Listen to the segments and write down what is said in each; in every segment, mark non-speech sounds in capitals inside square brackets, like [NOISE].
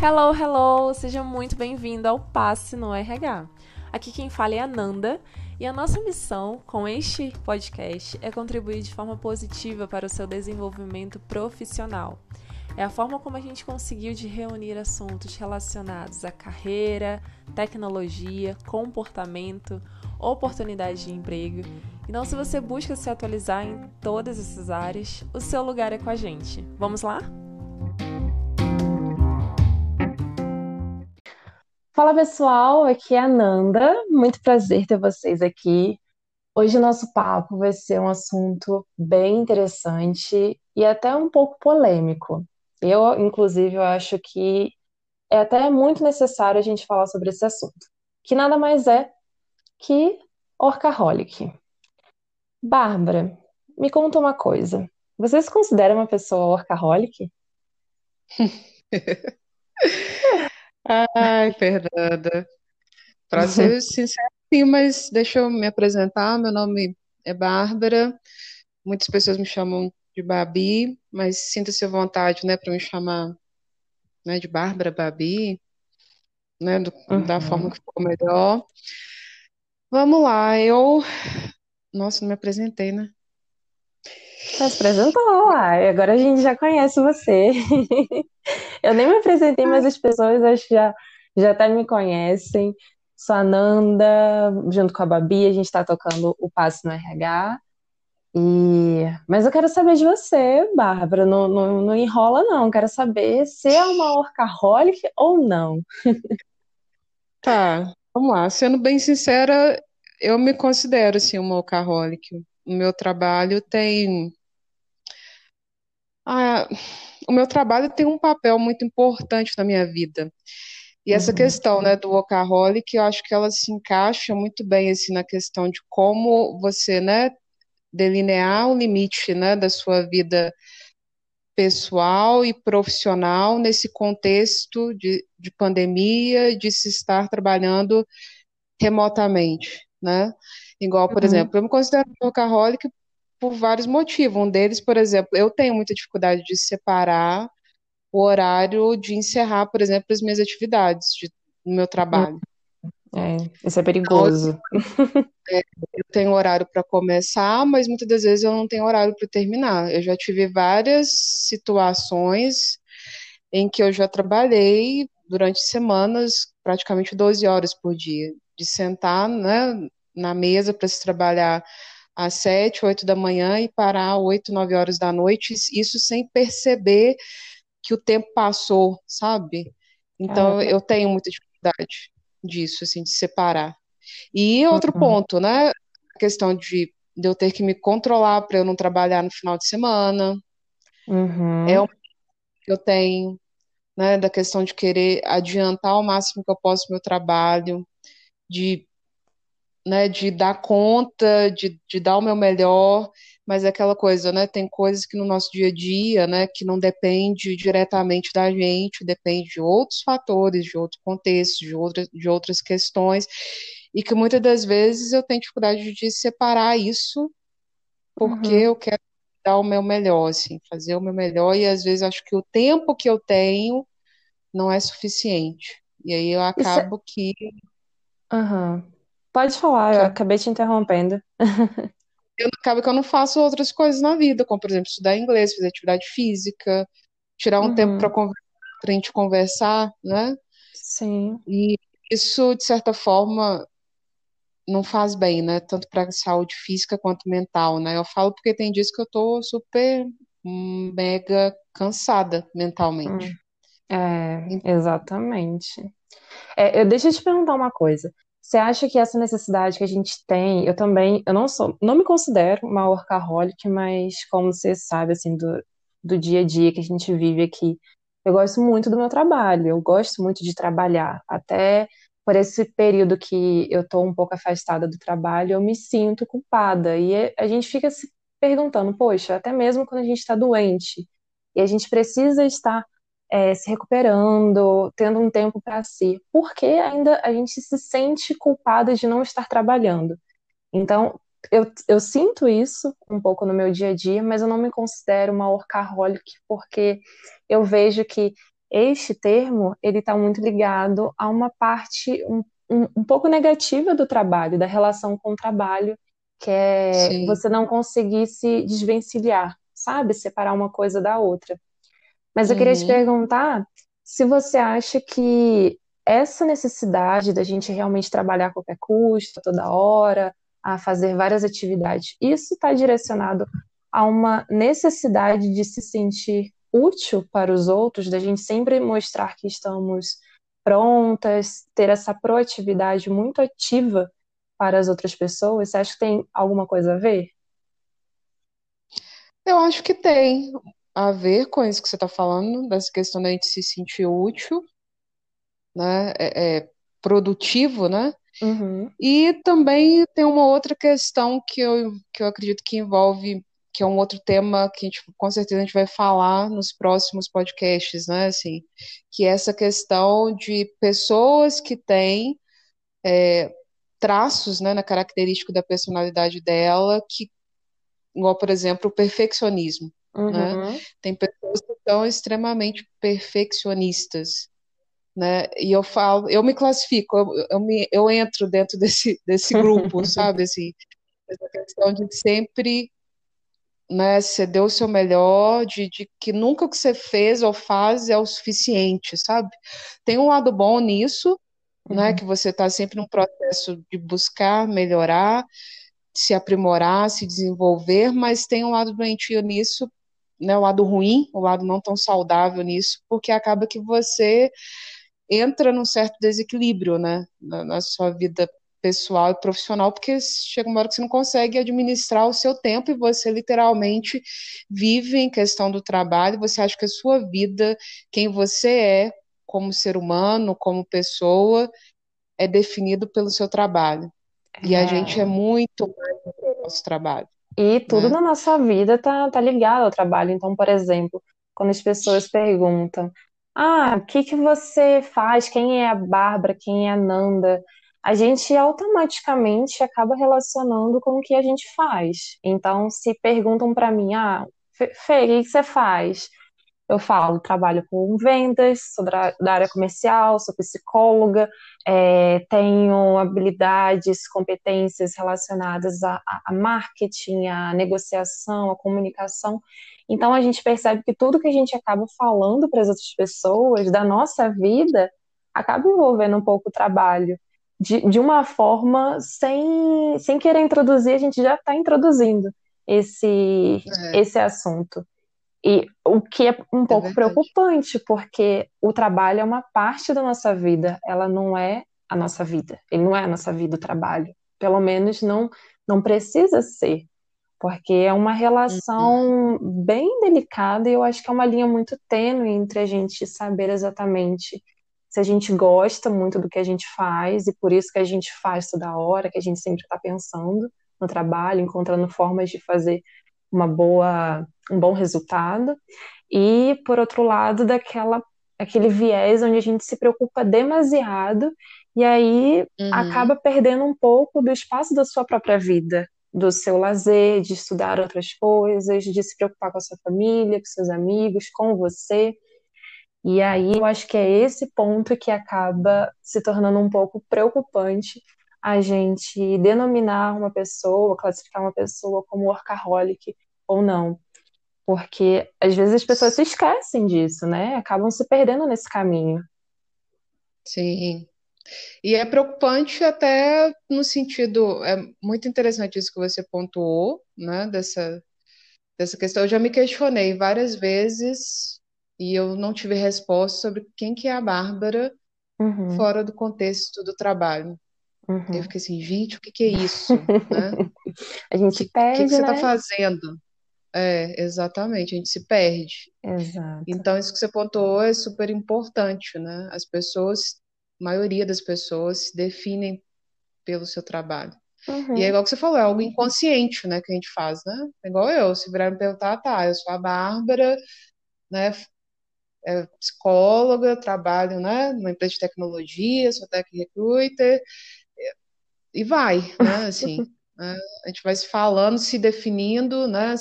Hello, hello! Seja muito bem-vindo ao Passe no RH. Aqui quem fala é a Nanda e a nossa missão com este podcast é contribuir de forma positiva para o seu desenvolvimento profissional. É a forma como a gente conseguiu de reunir assuntos relacionados à carreira, tecnologia, comportamento, oportunidade de emprego. Então, se você busca se atualizar em todas essas áreas, o seu lugar é com a gente. Vamos lá? Fala pessoal, aqui é a Nanda. Muito prazer ter vocês aqui. Hoje o nosso papo vai ser um assunto bem interessante e até um pouco polêmico. Eu, inclusive, eu acho que é até muito necessário a gente falar sobre esse assunto, que nada mais é que orcaholic. Bárbara, me conta uma coisa. Você se considera uma pessoa orcaholic? [LAUGHS] Ai, Fernanda. Para ser [LAUGHS] sincero, sim, mas deixa eu me apresentar. Meu nome é Bárbara. Muitas pessoas me chamam de Babi, mas sinta-se à vontade, né, para me chamar, né, de Bárbara Babi, né, do- da forma que for melhor. Vamos lá, eu. Nossa, não me apresentei, né? Mas apresentou lá, agora a gente já conhece você. [LAUGHS] Eu nem me apresentei, mas as pessoas acho que já, já até me conhecem. Sou a Nanda, junto com a Babi, a gente está tocando o Passe no RH. E... Mas eu quero saber de você, Bárbara. Não, não, não enrola, não. Quero saber se é uma workaholic ou não. [LAUGHS] Tá, vamos lá. Sendo bem sincera, eu me considero, assim, uma workaholic. O meu trabalho tem. Ah, o meu trabalho tem um papel muito importante na minha vida. E essa Uhum, questão, né, do workaholic, eu acho que ela se encaixa muito bem, assim, na questão de como você, né, delinear o limite, né, da sua vida pessoal e profissional nesse contexto de, de pandemia, de se estar trabalhando remotamente, né? Igual, por uhum, exemplo, eu me considero workaholic por vários motivos. Um deles, por exemplo, eu tenho muita dificuldade de separar o horário de encerrar, por exemplo, as minhas atividades de, no meu trabalho. É, isso é Então, eu perigoso. eu tenho horário para começar, mas muitas das vezes eu não tenho horário para terminar. Eu já tive várias situações em que eu já trabalhei durante semanas, praticamente 12 horas por dia, de sentar, né, na mesa para se trabalhar às 7, 8 da manhã e parar às 8, 9 horas da noite, isso sem perceber que o tempo passou, sabe? Então Caramba. eu tenho muita dificuldade disso, assim, de separar. E outro Uhum, ponto, né? A questão de, de eu ter que me controlar para eu não trabalhar no final de semana. É uhum, um que eu tenho, né? Da questão de querer adiantar o máximo que eu posso o meu trabalho, de, né, de dar conta, de, de dar o meu melhor, mas é aquela coisa, né? Tem coisas que no nosso dia a dia, né, que não depende diretamente da gente, depende de outros fatores, de outros contextos, de outras, de outras questões, e que muitas das vezes eu tenho dificuldade de separar isso porque uhum. eu quero dar o meu melhor, assim, fazer o meu melhor, e às vezes acho que o tempo que eu tenho não é suficiente. E aí eu Isso é... acabo que, Uhum. Pode falar, eu acabei te interrompendo. [LAUGHS] eu acabo que eu não faço outras coisas na vida, como por exemplo estudar inglês, fazer atividade física, tirar um tempo para Uhum. a gente conversar, né? Sim. E isso, de certa forma, não faz bem, né? Tanto para a saúde física quanto mental, né? Eu falo porque tem dias que eu tô super hum, mega cansada mentalmente. Hum. É, exatamente. É, eu, deixa eu te perguntar uma coisa. Você acha que essa necessidade que a gente tem, eu também, eu não sou, não me considero uma workaholic, mas como você sabe, assim, do, do dia a dia que a gente vive aqui, eu gosto muito do meu trabalho, eu gosto muito de trabalhar. Até por esse período que eu tô um pouco afastada do trabalho, eu me sinto culpada. E é- a gente fica se perguntando, poxa, até mesmo quando a gente está doente, e a gente precisa estar é, se recuperando, tendo um tempo para si, porque ainda a gente se sente culpada de não estar trabalhando. Então, eu, eu sinto isso um pouco no meu dia a dia, mas eu não me considero uma workaholic, porque eu vejo que este termo ele está muito ligado a uma parte um, um, um, pouco negativa do trabalho, da relação com o trabalho, que é Sim. você não conseguir se desvencilhar, sabe? Separar uma coisa da outra. Mas eu uhum. queria te uhum. perguntar se você acha que essa necessidade da gente realmente trabalhar a qualquer custo, toda hora, a fazer várias atividades, isso está direcionado a uma necessidade de se sentir útil para os outros, da gente sempre mostrar que estamos prontas, ter essa proatividade muito ativa para as outras pessoas? Você acha que tem alguma coisa a ver? Eu acho que tem a ver com isso que você está falando, dessa questão da gente se sentir útil, né? É, é produtivo, né? Uhum. E também tem uma outra questão que eu, que eu acredito que envolve que é um outro tema que gente, com certeza a gente vai falar nos próximos podcasts, né? Assim, que é essa questão de pessoas que têm é, traços, né, na característica da personalidade dela, que, igual, por exemplo, o perfeccionismo. Né? Uhum. Né? Tem pessoas que são extremamente perfeccionistas. Né? E eu falo, eu me classifico, eu, eu, me, eu entro dentro [LAUGHS] desse, desse grupo, [LAUGHS] sabe? Assim, essa questão de sempre né, você deu o seu melhor, de, de que nunca o que você fez ou faz é o suficiente, sabe? Tem um lado bom nisso, né, uhum. né, que você está sempre num processo de buscar melhorar, se aprimorar, se desenvolver, mas tem um lado doentio nisso, né, o lado ruim, o lado não tão saudável nisso, porque acaba que você entra num certo desequilíbrio, né, na, na sua vida pessoal e profissional, porque chega uma hora que você não consegue administrar o seu tempo e você literalmente vive em questão do trabalho, você acha que a sua vida, quem você é como ser humano, como pessoa, é definido pelo seu trabalho. É. E a gente é muito mais do que o nosso trabalho. E tudo né? na nossa vida tá, tá ligado ao trabalho. Então, por exemplo, quando as pessoas perguntam, ah, o que que você faz? Quem é a Bárbara? Quem é a Nanda? a gente automaticamente acaba relacionando com o que a gente faz. Então, se perguntam para mim, ah, Fê, o que você faz? Eu falo, trabalho com vendas, sou da área comercial, sou psicóloga, é, tenho habilidades, competências relacionadas a, a marketing, a negociação, a comunicação. Então a gente percebe que tudo que a gente acaba falando para as outras pessoas da nossa vida acaba envolvendo um pouco o trabalho de, de uma forma sem, sem querer introduzir, a gente já está introduzindo esse, é. esse assunto. E o que é um é pouco preocupante, porque o trabalho é uma parte da nossa vida, ela não é a nossa vida. Ele não é a nossa vida, o trabalho. Pelo menos não, não precisa ser, porque é uma relação uhum. bem delicada e eu acho que é uma linha muito tênue entre a gente saber exatamente se a gente gosta muito do que a gente faz e por isso que a gente faz toda hora, que a gente sempre está pensando no trabalho, encontrando formas de fazer uma boa, um bom resultado. E por outro lado, daquela aquele viés onde a gente se preocupa demasiado e aí uhum. acaba perdendo um pouco do espaço da sua própria vida, do seu lazer, de estudar outras coisas, de se preocupar com a sua família, com seus amigos, com você. E aí eu acho que é esse ponto que acaba se tornando um pouco preocupante a gente denominar uma pessoa, classificar uma pessoa como workaholic ou não. Porque às vezes as pessoas se esquecem disso, né? Acabam se perdendo nesse caminho. Sim. E é preocupante até no sentido, é muito interessante isso que você pontuou, né, dessa, dessa questão. Eu já me questionei várias vezes e eu não tive resposta sobre quem que é a Bárbara uhum. fora do contexto do trabalho. Uhum. Eu fiquei assim, gente, o que, que é isso? né? [LAUGHS] A gente perde, O que, que você está né? fazendo? É, exatamente, a gente se perde. Exato. Então, isso que você pontuou é super importante, né? As pessoas, a maioria das pessoas se definem pelo seu trabalho. Uhum. E é igual que você falou, é algo inconsciente, né, que a gente faz, né? É igual eu, se virar me perguntar, tá, eu sou a Bárbara, né, é, psicóloga, trabalho né, numa empresa de tecnologia, sou tech recruiter, e vai, né, assim, [LAUGHS] né, a gente vai se falando, se definindo, né,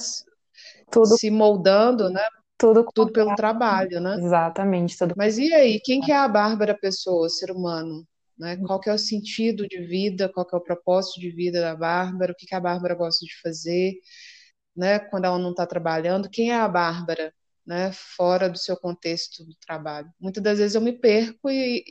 Tudo. se moldando, né, tudo, tudo pelo trabalho, né? Exatamente, tudo. Mas e aí, quem que é a Bárbara pessoa, ser humano? Né? Qual que é o sentido de vida, qual que é o propósito de vida da Bárbara, o que, que a Bárbara gosta de fazer, né? Quando ela não está trabalhando, quem é a Bárbara, né? Fora do seu contexto do trabalho. Muitas das vezes eu me perco e,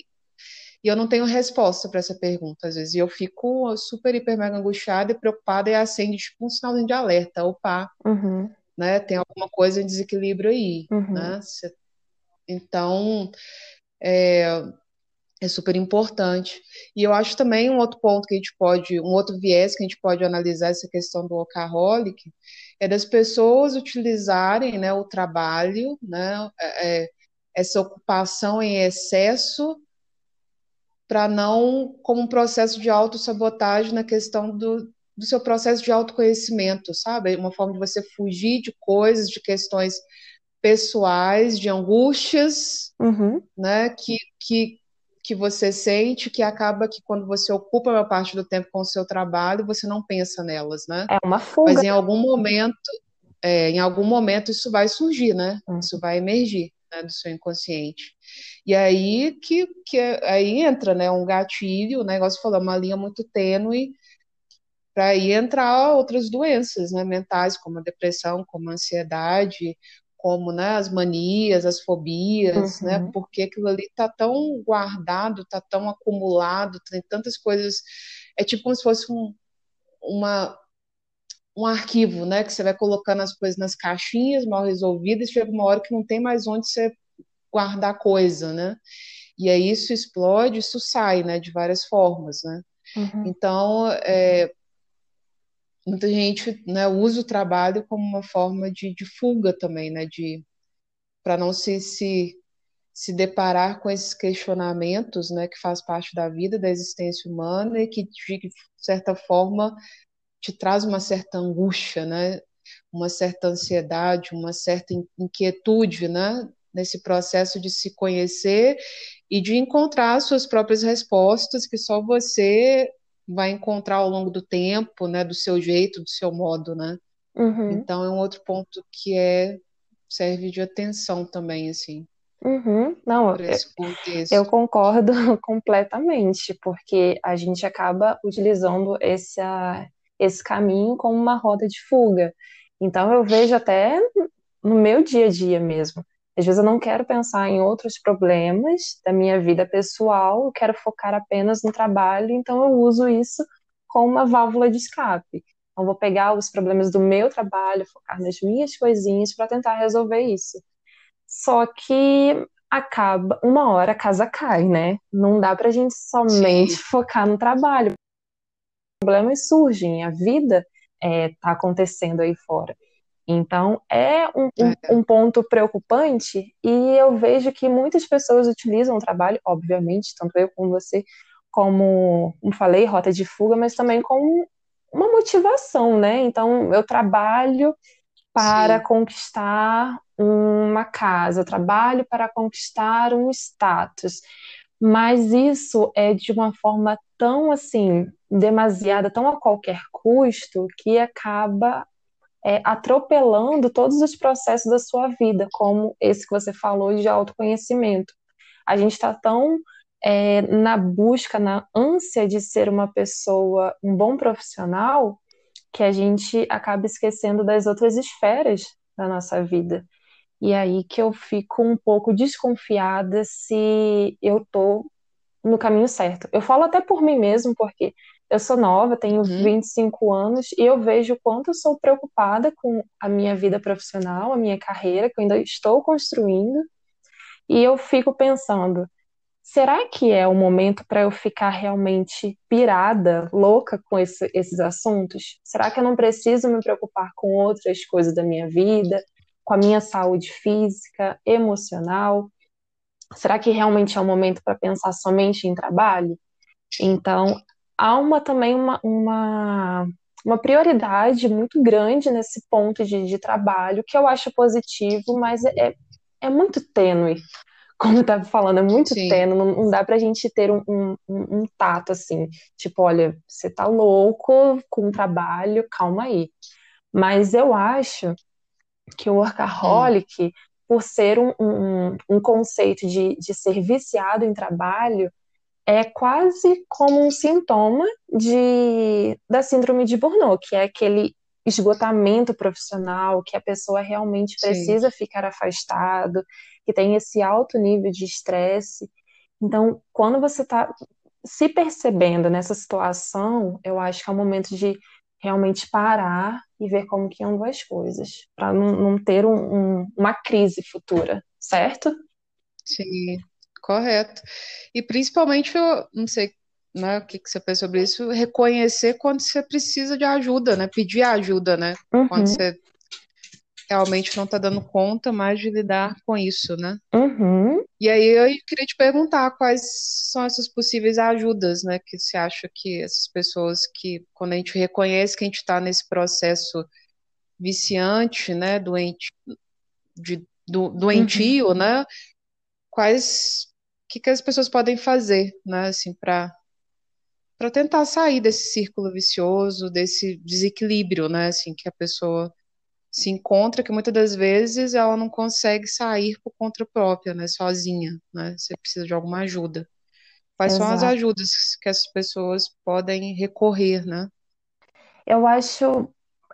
e eu não tenho resposta para essa pergunta, às vezes. E eu fico super, hiper, mega angustiada e preocupada e acende tipo um sinalzinho de alerta. Opa, uhum. Né? Tem alguma coisa em desequilíbrio aí, uhum. né? Então, é, é super importante. E eu acho também um outro ponto que a gente pode, um outro viés que a gente pode analisar essa questão do workaholic é das pessoas utilizarem né, o trabalho, né, é, é essa ocupação em excesso para não como um processo de autossabotagem na questão do, do seu processo de autoconhecimento, sabe? Uma forma de você fugir de coisas, de questões pessoais, de angústias, uhum. né? Que, que, que você sente, que acaba que quando você ocupa uma parte do tempo com o seu trabalho, você não pensa nelas, né? É uma fuga. Mas em algum momento, é, em algum momento isso vai surgir, né? Uhum. Isso vai emergir né, do seu inconsciente. E aí que, que aí entra né, um gatilho, o negócio falou, uma linha muito tênue para aí entrar outras doenças né, mentais, como a depressão, como a ansiedade, como né, as manias, as fobias, né, uhum. né, porque aquilo ali está tão guardado, está tão acumulado, tem tantas coisas, é tipo como se fosse um, uma, um arquivo, né, que você vai colocando as coisas nas caixinhas mal resolvidas, chega uma hora que não tem mais onde você guardar coisa, né? E aí isso explode, isso sai, né, de várias formas, né? Uhum. Então, é, muita gente né, usa o trabalho como uma forma de, de fuga também, né? De para não se, se se deparar com esses questionamentos, né, que faz parte da vida, da existência humana e que de certa forma te traz uma certa angústia, né, uma certa ansiedade, uma certa inquietude, né, nesse processo de se conhecer e de encontrar suas próprias respostas que só você vai encontrar ao longo do tempo, né, do seu jeito, do seu modo, né? Uhum. Então é um outro ponto que é serve de atenção também, assim. Uhum. Não, eu, eu concordo [LAUGHS] completamente, porque a gente acaba utilizando esse, esse caminho como uma roda de fuga. Então eu vejo até no meu dia a dia mesmo. Às vezes eu não quero pensar em outros problemas da minha vida pessoal, eu quero focar apenas no trabalho, então eu uso isso como uma válvula de escape. Então vou pegar os problemas do meu trabalho, focar nas minhas coisinhas para tentar resolver isso. Só que acaba, uma hora a casa cai, né? Não dá pra gente somente Sim. focar no trabalho. Problemas surgem, a vida está é, acontecendo aí fora. Então, é um, um, é. um, ponto preocupante e eu vejo que muitas pessoas utilizam o trabalho, obviamente, tanto eu como você, como, como falei, rota de fuga, mas também como uma motivação, né? Então, eu trabalho para Sim. conquistar uma casa, eu trabalho para conquistar um status. Mas isso é de uma forma tão assim, demasiada, tão a qualquer custo, que acaba é, atropelando todos os processos da sua vida, como esse que você falou de autoconhecimento. A gente está tão é, na busca, na ânsia de ser uma pessoa, um bom profissional, que a gente acaba esquecendo das outras esferas da nossa vida. E aí que eu fico um pouco desconfiada se eu estou no caminho certo. Eu falo até por mim mesmo, porque eu sou nova, tenho uhum. 25 anos e eu vejo o quanto eu sou preocupada com a minha vida profissional, a minha carreira, que eu ainda estou construindo. E eu fico pensando, será que é o momento para eu ficar realmente pirada, louca com esse, esses assuntos? Será que eu não preciso me preocupar com outras coisas da minha vida, com a minha saúde física, emocional? Será que realmente é o momento para pensar somente em trabalho? Então, há uma, também uma, uma, uma prioridade muito grande nesse ponto de, de trabalho, que eu acho positivo, mas é, é muito tênue. [LAUGHS] Como eu estava falando, é muito Sim. tênue, não, não dá pra gente ter um, um, um, tato assim, tipo, olha, você tá louco com o trabalho, calma aí. Mas eu acho que o workaholic, por ser um, um, um conceito de, de ser viciado em trabalho, é quase como um sintoma de, da síndrome de Burnout, que é aquele esgotamento profissional, que a pessoa realmente precisa Sim. ficar afastado, que tem esse alto nível de estresse. Então, quando você está se percebendo nessa situação, eu acho que é o momento de realmente parar e ver como que andam as coisas, para não, não, ter um, um, uma crise futura, certo? Sim, correto. E principalmente, eu não sei né, o que, que você pensa sobre isso, reconhecer quando você precisa de ajuda, né? Pedir ajuda, né? Uhum. Quando você realmente não está dando conta mais de lidar com isso, né? Uhum. E aí eu queria te perguntar quais são essas possíveis ajudas, né? Que você acha que essas pessoas que, quando a gente reconhece que a gente está nesse processo viciante, né? Doente, de, do, doentio, uhum. né? Quais, que, que as pessoas podem fazer, né? Assim, para para tentar sair desse círculo vicioso, desse desequilíbrio, né? Assim, que a pessoa se encontra que muitas das vezes ela não consegue sair por conta própria, né, sozinha, né? Você precisa de alguma ajuda. Quais Exato. são as ajudas que as pessoas podem recorrer, né? Eu acho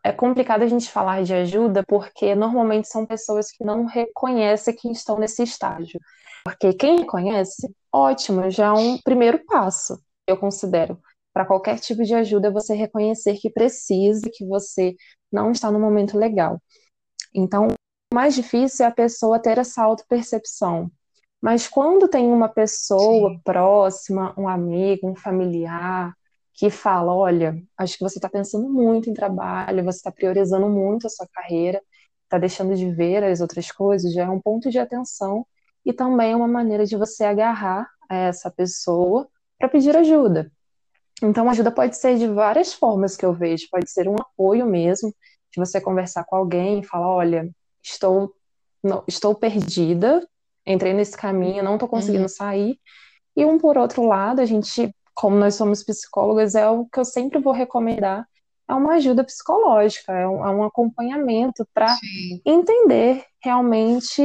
é complicado a gente falar de ajuda porque normalmente são pessoas que não reconhecem que estão nesse estágio. Porque quem reconhece, ótimo, já é um primeiro passo, eu considero. Para qualquer tipo de ajuda, você reconhecer que precisa, que você não está no momento legal. Então, o mais difícil é a pessoa ter essa auto-percepção. Mas quando tem uma pessoa Sim. próxima, um amigo, um familiar, que fala: olha, acho que você está pensando muito em trabalho, você está priorizando muito a sua carreira, está deixando de ver as outras coisas, já é um ponto de atenção e também é uma maneira de você agarrar a essa pessoa para pedir ajuda. Então, ajuda pode ser de várias formas que eu vejo. Pode ser um apoio mesmo, de você conversar com alguém e falar: olha, estou, não, estou perdida, entrei nesse caminho, não estou conseguindo uhum. sair. E um por outro lado, a gente, como nós somos psicólogas, é o que eu sempre vou recomendar: é uma ajuda psicológica, é um, é um acompanhamento para entender realmente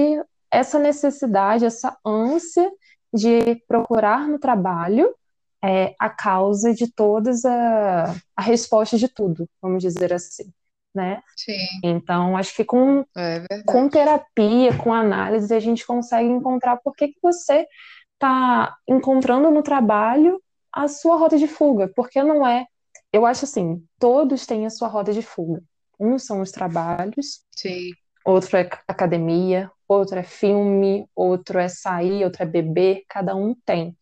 essa necessidade, essa ânsia de procurar no trabalho é, a causa de todas a, a resposta de tudo, vamos dizer assim, né? Então, acho que com, é com terapia, com análise, a gente consegue encontrar por que, que você está encontrando no trabalho a sua rota de fuga, porque não é. Eu acho assim, todos têm a sua rota de fuga. Um são os trabalhos, Sim. outro é academia, outro é filme, outro é sair, outro é beber, cada um tem.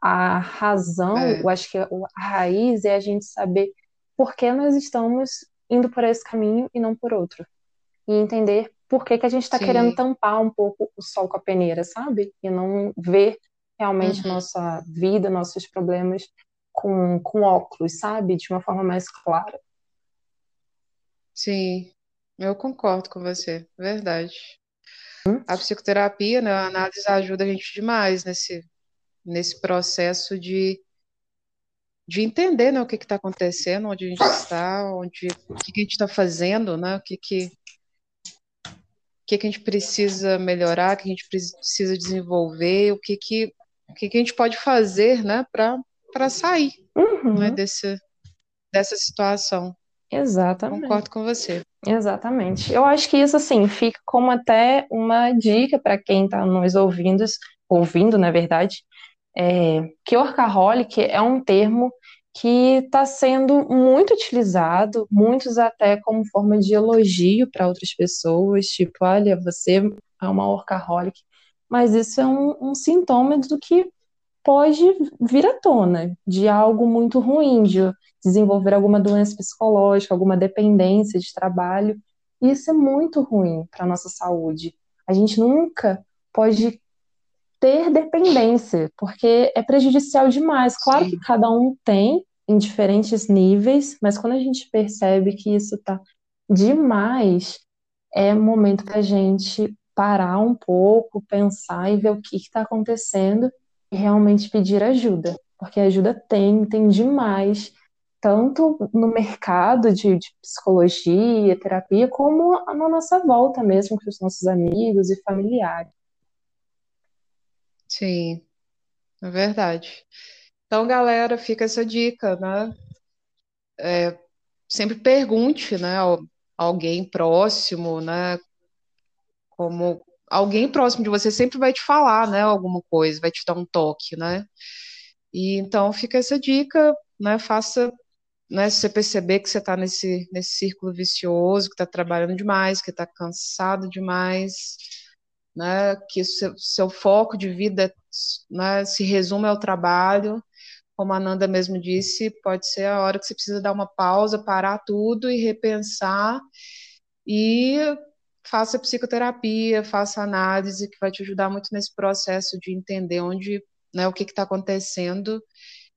A razão, é. eu acho que a raiz é a gente saber por que nós estamos indo por esse caminho e não por outro. E entender por que, que a gente está querendo tampar um pouco o sol com a peneira, sabe? E não ver realmente uhum. nossa vida, nossos problemas com, com óculos, sabe? De uma forma mais clara. Sim, eu concordo com você, verdade. Hum? A psicoterapia, né, a análise ajuda a gente demais nesse, nesse processo de, de entender né, o que está acontecendo, onde a gente está, onde, o que, que a gente está fazendo, né, o que, que, o que, que a gente precisa melhorar, o que a gente precisa desenvolver, o que, que, o que, que a gente pode fazer né, para sair uhum. né, desse, dessa situação. Exatamente. Concordo com você. Exatamente. Eu acho que isso, assim, fica como até uma dica para quem está nos ouvindo, ouvindo, na verdade, é, que workaholic é um termo que está sendo muito utilizado, muitos até como forma de elogio para outras pessoas, tipo, olha, você é uma workaholic, mas isso é um, um sintoma do que pode vir à tona, de algo muito ruim, de desenvolver alguma doença psicológica, alguma dependência de trabalho. Isso é muito ruim para a nossa saúde. A gente nunca pode ter dependência, porque é prejudicial demais. Claro Sim. que cada um tem em diferentes níveis, mas quando a gente percebe que isso está demais, é momento para a gente parar um pouco, pensar e ver o que está acontecendo e realmente pedir ajuda, porque ajuda tem, tem demais. tanto no mercado de, de psicologia, terapia, como na nossa volta mesmo com os nossos amigos e familiares. Sim, é verdade. Então, galera, fica essa dica, né? É, sempre pergunte, né, alguém próximo, né, como alguém próximo de você sempre vai te falar, né, alguma coisa, vai te dar um toque, né? E então fica essa dica, né, faça, né, se você perceber que você está nesse, nesse círculo vicioso, que está trabalhando demais, que está cansado demais, né, que seu, seu foco de vida, né, se resume ao trabalho, como a Nanda mesmo disse, pode ser a hora que você precisa dar uma pausa, parar tudo e repensar e faça psicoterapia, faça análise, que vai te ajudar muito nesse processo de entender onde, né, o que está acontecendo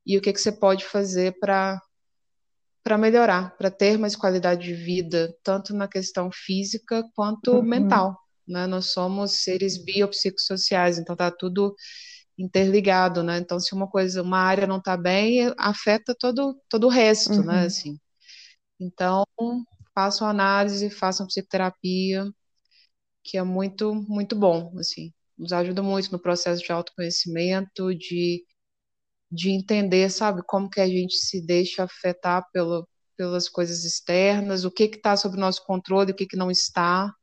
e o que, que você pode fazer para para melhorar, para ter mais qualidade de vida, tanto na questão física quanto Uhum. mental. Né? Nós somos seres biopsicossociais, então tá tudo interligado, né? Então, se uma coisa, uma área não está bem, afeta todo, todo o resto, né? Uhum. Assim. Então, façam análise, façam psicoterapia, que é muito, muito bom, assim. Nos ajuda muito no processo de autoconhecimento, de, de entender, sabe, como que a gente se deixa afetar pelo, pelas coisas externas, o que que está sob nosso controle, o que que não está.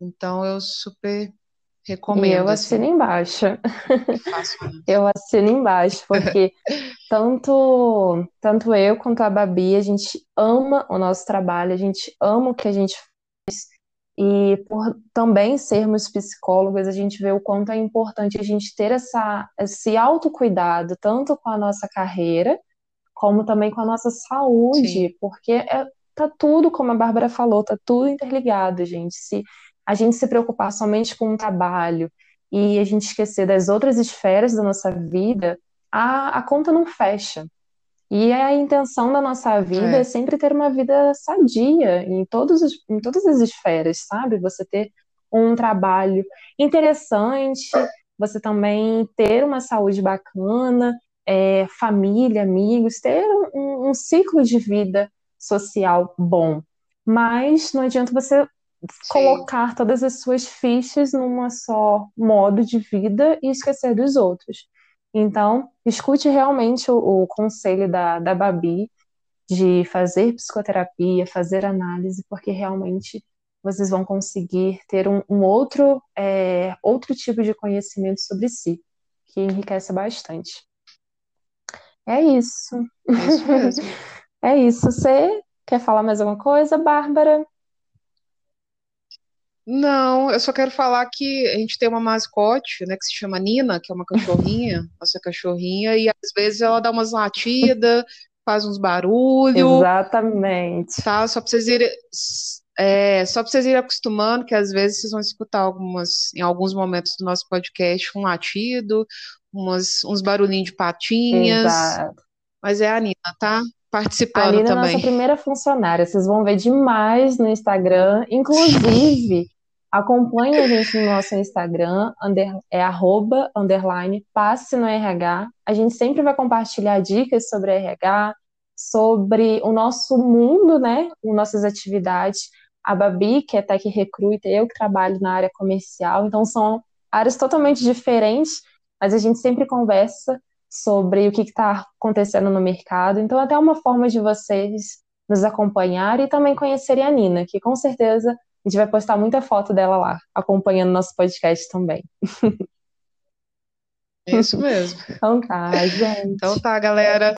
Então, eu super E recomendo, eu assino assim, embaixo. façam. Eu assino embaixo, porque [LAUGHS] tanto, tanto eu quanto a Babi, a gente ama o nosso trabalho, a gente ama o que a gente faz, e por também sermos psicólogos, a gente vê o quanto é importante a gente ter essa, esse autocuidado, tanto com a nossa carreira, como também com a nossa Sim, saúde, porque é, tá tudo, como a Bárbara falou, tá tudo interligado, gente. Se a gente se preocupar somente com o trabalho e a gente esquecer das outras esferas da nossa vida, a, a conta não fecha. E a intenção da nossa vida é é, sempre ter uma vida sadia em todos os, em todas as esferas, sabe? Você ter um trabalho interessante, você também ter uma saúde bacana, é, família, amigos, ter um, um ciclo de vida social bom. Mas não adianta você sim, colocar todas as suas fichas numa só modo de vida e esquecer dos outros. Então, escute realmente o, o conselho da, da Babi de fazer psicoterapia, fazer análise, porque realmente vocês vão conseguir ter um, um outro, é, outro tipo de conhecimento sobre si, que enriquece bastante. É isso. é isso. [LAUGHS] É isso. Você quer falar mais alguma coisa, Bárbara? Não, eu só quero falar que a gente tem uma mascote, né, que se chama Nina, que é uma cachorrinha, [LAUGHS] nossa cachorrinha, e às vezes ela dá umas latidas, faz uns barulhos, Exatamente. tá? Só pra vocês irem, é, só pra vocês irem acostumando, que às vezes vocês vão escutar algumas, em alguns momentos do nosso podcast, um latido, umas, uns barulhinhos de patinhas, Exato. mas é a Nina, tá? A Participando Nina é nossa também. primeira funcionária. Vocês vão ver demais no Instagram. Inclusive, acompanhe a gente no nosso Instagram, under- é arroba, underline, passe no RH. A gente sempre vai compartilhar dicas sobre RH, sobre o nosso mundo, né? As nossas atividades. A Babi, que é Tech Recruiter, eu que trabalho na área comercial. Então, são áreas totalmente diferentes, mas a gente sempre conversa sobre o que está acontecendo no mercado. Então, até uma forma de vocês nos acompanharem e também conhecerem a Nina, que com certeza a gente vai postar muita foto dela lá, acompanhando nosso podcast também. É isso mesmo. Então tá, Então gente. tá, galera.